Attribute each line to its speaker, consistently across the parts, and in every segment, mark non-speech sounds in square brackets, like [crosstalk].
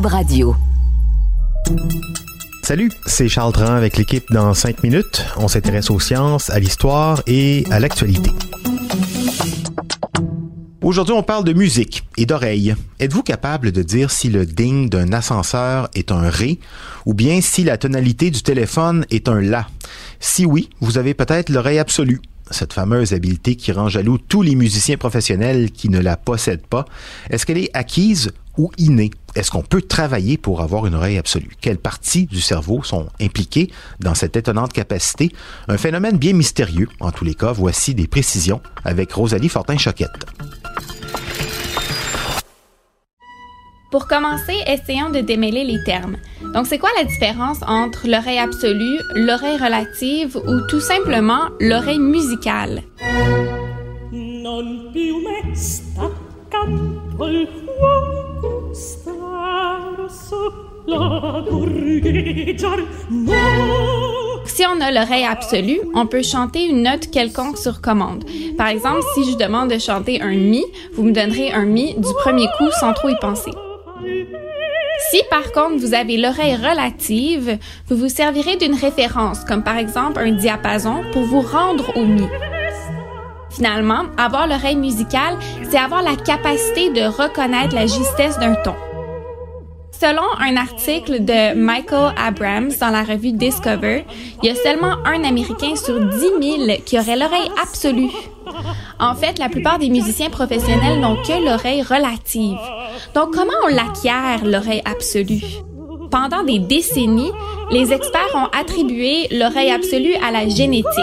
Speaker 1: Radio.
Speaker 2: Salut, c'est Charles Dran avec l'équipe dans 5 minutes. On s'intéresse aux sciences, à l'histoire et à l'actualité. Aujourd'hui, on parle de musique et d'oreilles. Êtes-vous capable de dire si le ding d'un ascenseur est un ré ou bien si la tonalité du téléphone est un la? Si oui, vous avez peut-être l'oreille absolue cette fameuse habileté qui rend jaloux tous les musiciens professionnels qui ne la possèdent pas, est-ce qu'elle est acquise ou innée? Est-ce qu'on peut travailler pour avoir une oreille absolue? Quelles parties du cerveau sont impliquées dans cette étonnante capacité? Un phénomène bien mystérieux. En tous les cas, voici des précisions avec Rosalie Fortin-Choquette.
Speaker 3: Pour commencer, essayons de démêler les termes. Donc, c'est quoi la différence entre l'oreille absolue, l'oreille relative ou tout simplement l'oreille musicale? Si on a l'oreille absolue, on peut chanter une note quelconque sur commande. Par exemple, si je demande de chanter un mi, vous me donnerez un mi du premier coup sans trop y penser. Si par contre vous avez l'oreille relative, vous vous servirez d'une référence, comme par exemple un diapason, pour vous rendre au mi. Finalement, avoir l'oreille musicale, c'est avoir la capacité de reconnaître la justesse d'un ton. Selon un article de Michael Abrams dans la revue Discover, il y a seulement un Américain sur 10 000 qui aurait l'oreille absolue. En fait, la plupart des musiciens professionnels n'ont que l'oreille relative. Donc, comment on l'acquiert, l'oreille absolue? Pendant des décennies, les experts ont attribué l'oreille absolue à la génétique.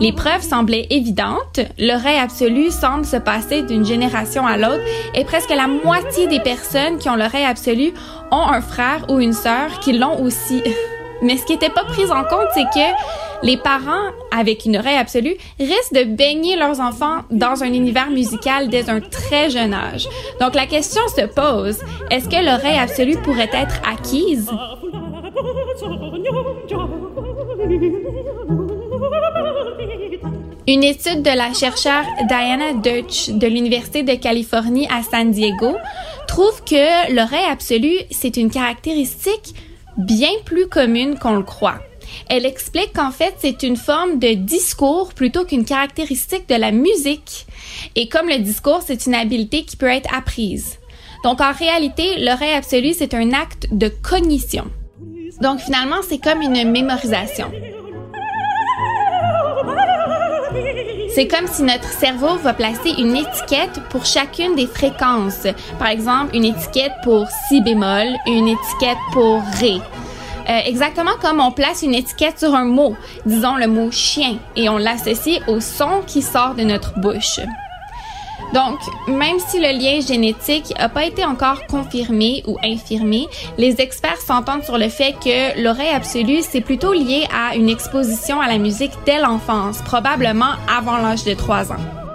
Speaker 3: Les preuves semblaient évidentes. L'oreille absolue semble se passer d'une génération à l'autre et presque la moitié des personnes qui ont l'oreille absolue ont un frère ou une sœur qui l'ont aussi. [laughs] Mais ce qui n'était pas pris en compte, c'est que les parents avec une oreille absolue risquent de baigner leurs enfants dans un univers musical dès un très jeune âge. Donc la question se pose, est-ce que l'oreille absolue pourrait être acquise? [laughs] Une étude de la chercheure Diana Deutsch de l'Université de Californie à San Diego trouve que l'oreille absolue, c'est une caractéristique bien plus commune qu'on le croit. Elle explique qu'en fait, c'est une forme de discours plutôt qu'une caractéristique de la musique. Et comme le discours, c'est une habileté qui peut être apprise. Donc en réalité, l'oreille absolue, c'est un acte de cognition. Donc finalement, c'est comme une mémorisation. C'est comme si notre cerveau va placer une étiquette pour chacune des fréquences. Par exemple, une étiquette pour si bémol, une étiquette pour ré. Euh, exactement comme on place une étiquette sur un mot, disons le mot chien, et on l'associe au son qui sort de notre bouche. Donc, même si le lien génétique n'a pas été encore confirmé ou infirmé, les experts s'entendent sur le fait que l'oreille absolue, c'est plutôt lié à une exposition à la musique dès l'enfance, probablement avant l'âge de 3 ans.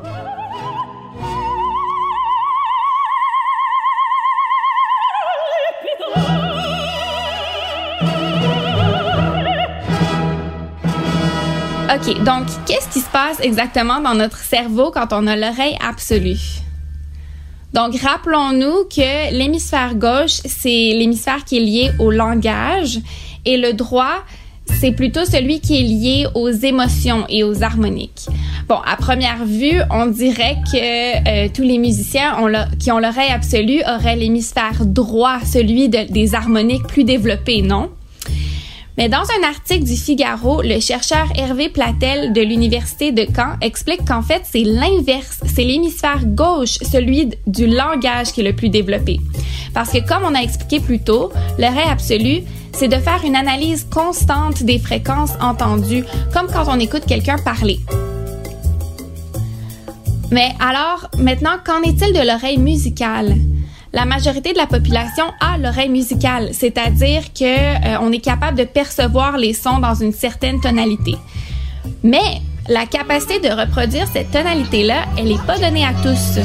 Speaker 3: OK, donc qu'est-ce qui se passe exactement dans notre cerveau quand on a l'oreille absolue? Donc, rappelons-nous que l'hémisphère gauche, c'est l'hémisphère qui est lié au langage et le droit, c'est plutôt celui qui est lié aux émotions et aux harmoniques. Bon, à première vue, on dirait que euh, tous les musiciens qui ont l'oreille absolue auraient l'hémisphère droit, celui des harmoniques plus développé, non? Mais dans un article du Figaro, le chercheur Hervé Platel de l'Université de Caen explique qu'en fait, c'est l'inverse. C'est l'hémisphère gauche, celui du langage qui est le plus développé. Parce que comme on a expliqué plus tôt, l'oreille absolue, c'est de faire une analyse constante des fréquences entendues, comme quand on écoute quelqu'un parler. Mais alors, maintenant, qu'en est-il de l'oreille musicale? La majorité de la population a l'oreille musicale, c'est-à-dire que euh, est capable de percevoir les sons dans une certaine tonalité. Mais la capacité de reproduire cette tonalité-là, elle n'est pas donnée à tous.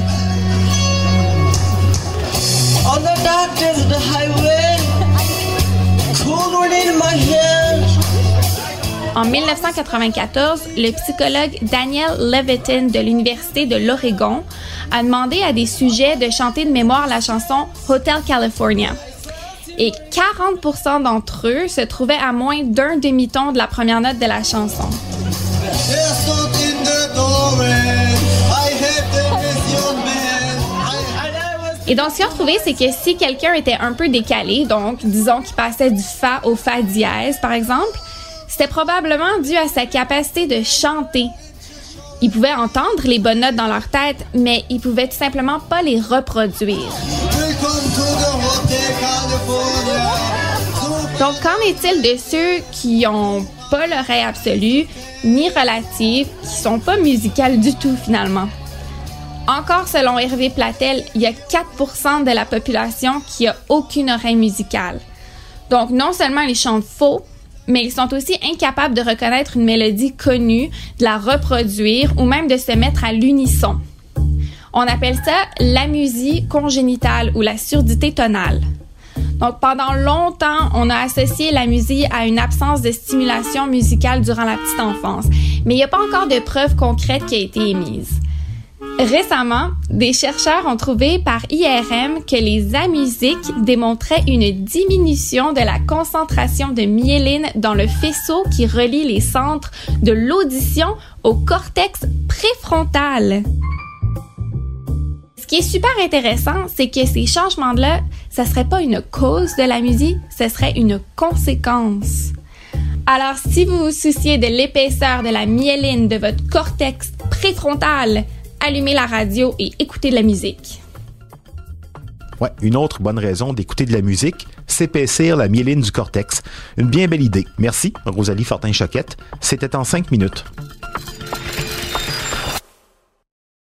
Speaker 3: En 1994, le psychologue Daniel Levitin de l'Université de l'Oregon a demandé à des sujets de chanter de mémoire la chanson Hotel California. Et 40 d'entre eux se trouvaient à moins d'un demi-ton de la première note de la chanson. Et donc, ce qu'ils ont trouvé, c'est que si quelqu'un était un peu décalé, donc disons qu'il passait du fa au fa dièse, par exemple, c'était probablement dû à sa capacité de chanter. Ils pouvaient entendre les bonnes notes dans leur tête, mais ils pouvaient tout simplement pas les reproduire. Donc, qu'en est-il de ceux qui ont pas l'oreille absolue, ni relative, qui sont pas musicales du tout finalement? Encore selon Hervé Platel, il y a 4% de la population qui a aucune oreille musicale. Donc, non seulement ils chantent faux, mais ils sont aussi incapables de reconnaître une mélodie connue, de la reproduire ou même de se mettre à l'unisson. On appelle ça l'amusie congénitale ou la surdité tonale. Donc, pendant longtemps, on a associé la musique à une absence de stimulation musicale durant la petite enfance, mais il n'y a pas encore de preuves concrètes qui a été émise. Récemment, des chercheurs ont trouvé par IRM que les amusiques démontraient une diminution de la concentration de myéline dans le faisceau qui relie les centres de l'audition au cortex préfrontal. Ce qui est super intéressant, c'est que ces changements-là, ça serait pas une cause de la musique, ce serait une conséquence. Alors, si vous vous souciez de l'épaisseur de la myéline de votre cortex préfrontal, allumez la radio et écoutez de la musique.
Speaker 2: Ouais, une autre bonne raison d'écouter de la musique, s'épaissir la myéline du cortex. Une bien belle idée. Merci, Rosalie Fortin-Choquette. C'était en cinq minutes.